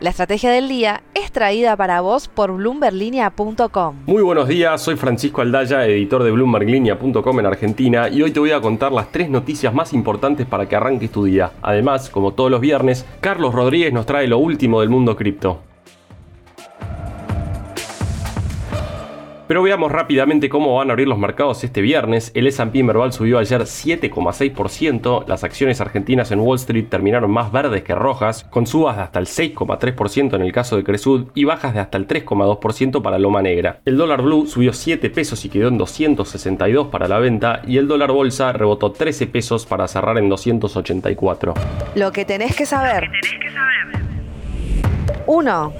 La estrategia del día es traída para vos por bloomberlinia.com. Muy buenos días, soy Francisco Aldaya, editor de bloomberlinia.com en Argentina y hoy te voy a contar las tres noticias más importantes para que arranques tu día. Además, como todos los viernes, Carlos Rodríguez nos trae lo último del mundo cripto. Pero veamos rápidamente cómo van a abrir los mercados este viernes. El S&P Merval subió ayer 7,6%, las acciones argentinas en Wall Street terminaron más verdes que rojas, con subas de hasta el 6,3% en el caso de Cresud y bajas de hasta el 3,2% para Loma Negra. El dólar blue subió 7 pesos y quedó en 262 para la venta y el dólar bolsa rebotó 13 pesos para cerrar en 284. Lo que tenés que saber. 1.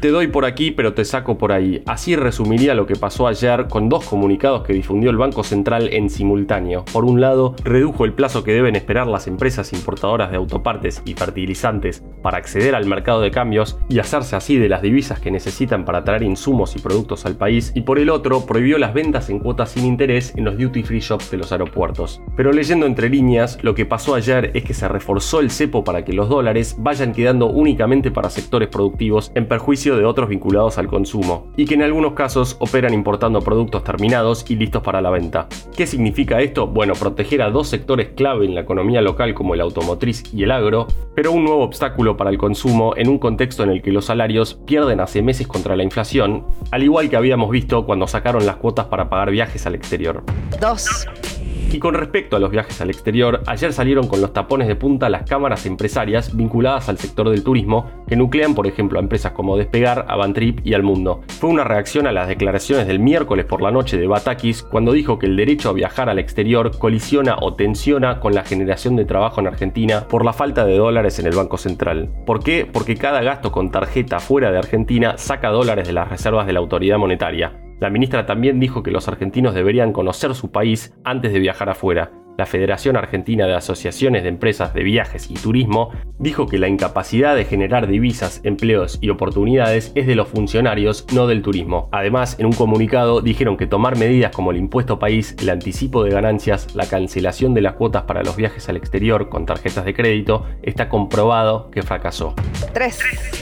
Te doy por aquí, pero te saco por ahí. Así resumiría lo que pasó ayer con dos comunicados que difundió el Banco Central en simultáneo. Por un lado, redujo el plazo que deben esperar las empresas importadoras de autopartes y fertilizantes para acceder al mercado de cambios y hacerse así de las divisas que necesitan para traer insumos y productos al país. Y por el otro, prohibió las ventas en cuotas sin interés en los duty free shops de los aeropuertos. Pero leyendo entre líneas, lo que pasó ayer es que se reforzó el cepo para que los dólares vayan quedando únicamente para sectores productivos en perjuicio de otros vinculados al consumo, y que en algunos casos operan importando productos terminados y listos para la venta. ¿Qué significa esto? Bueno, proteger a dos sectores clave en la economía local como el automotriz y el agro, pero un nuevo obstáculo para el consumo en un contexto en el que los salarios pierden hace meses contra la inflación, al igual que habíamos visto cuando sacaron las cuotas para pagar viajes al exterior. 2. Y con respecto a los viajes al exterior, ayer salieron con los tapones de punta las cámaras empresarias vinculadas al sector del turismo, que nuclean por ejemplo a empresas como Despegar, Avantrip y Al Mundo. Fue una reacción a las declaraciones del miércoles por la noche de Batakis cuando dijo que el derecho a viajar al exterior colisiona o tensiona con la generación de trabajo en Argentina por la falta de dólares en el Banco Central. ¿Por qué? Porque cada gasto con tarjeta fuera de Argentina saca dólares de las reservas de la autoridad monetaria. La ministra también dijo que los argentinos deberían conocer su país antes de viajar afuera. La Federación Argentina de Asociaciones de Empresas de Viajes y Turismo dijo que la incapacidad de generar divisas, empleos y oportunidades es de los funcionarios, no del turismo. Además, en un comunicado dijeron que tomar medidas como el impuesto país, el anticipo de ganancias, la cancelación de las cuotas para los viajes al exterior con tarjetas de crédito está comprobado que fracasó. 3.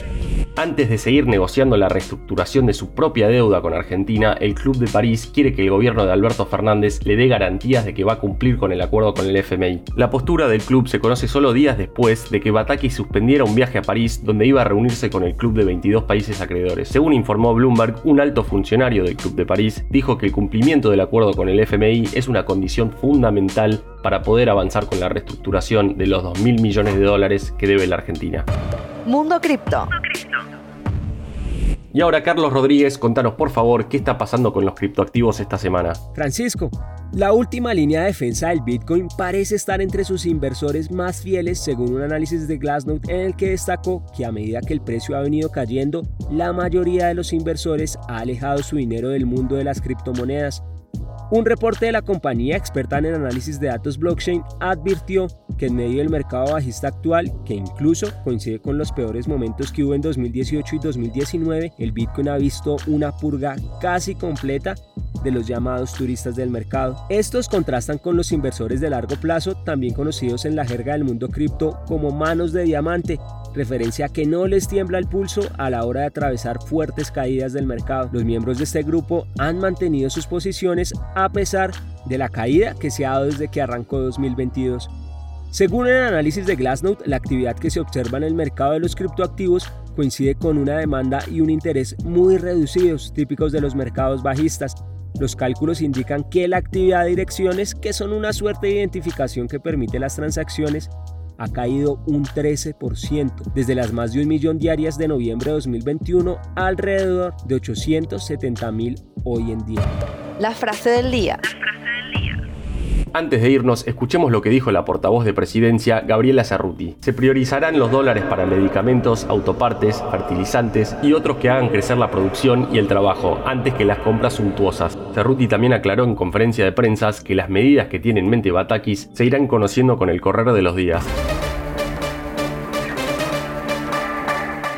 Antes de seguir negociando la reestructuración de su propia deuda con Argentina, el Club de París quiere que el gobierno de Alberto Fernández le dé garantías de que va a cumplir con el acuerdo con el FMI. La postura del club se conoce solo días después de que Bataki suspendiera un viaje a París donde iba a reunirse con el club de 22 países acreedores. Según informó Bloomberg, un alto funcionario del Club de París dijo que el cumplimiento del acuerdo con el FMI es una condición fundamental para poder avanzar con la reestructuración de los 2.000 millones de dólares que debe la Argentina. Mundo Cripto. Y ahora Carlos Rodríguez, contanos por favor qué está pasando con los criptoactivos esta semana. Francisco, la última línea de defensa del Bitcoin parece estar entre sus inversores más fieles según un análisis de Glassnode en el que destacó que a medida que el precio ha venido cayendo, la mayoría de los inversores ha alejado su dinero del mundo de las criptomonedas un reporte de la compañía experta en el análisis de datos blockchain advirtió que en medio del mercado bajista actual, que incluso coincide con los peores momentos que hubo en 2018 y 2019, el Bitcoin ha visto una purga casi completa de los llamados turistas del mercado. Estos contrastan con los inversores de largo plazo, también conocidos en la jerga del mundo cripto como manos de diamante, referencia que no les tiembla el pulso a la hora de atravesar fuertes caídas del mercado. Los miembros de este grupo han mantenido sus posiciones a pesar de la caída que se ha dado desde que arrancó 2022. Según el análisis de Glassnode, la actividad que se observa en el mercado de los criptoactivos coincide con una demanda y un interés muy reducidos, típicos de los mercados bajistas. Los cálculos indican que la actividad de direcciones, que son una suerte de identificación que permite las transacciones, ha caído un 13%, desde las más de un millón diarias de noviembre de 2021 alrededor de 870 mil hoy en día. La frase del día. Antes de irnos, escuchemos lo que dijo la portavoz de presidencia, Gabriela Cerruti. Se priorizarán los dólares para medicamentos, autopartes, fertilizantes y otros que hagan crecer la producción y el trabajo, antes que las compras suntuosas. Cerruti también aclaró en conferencia de prensa que las medidas que tiene en mente Batakis se irán conociendo con el correr de los días.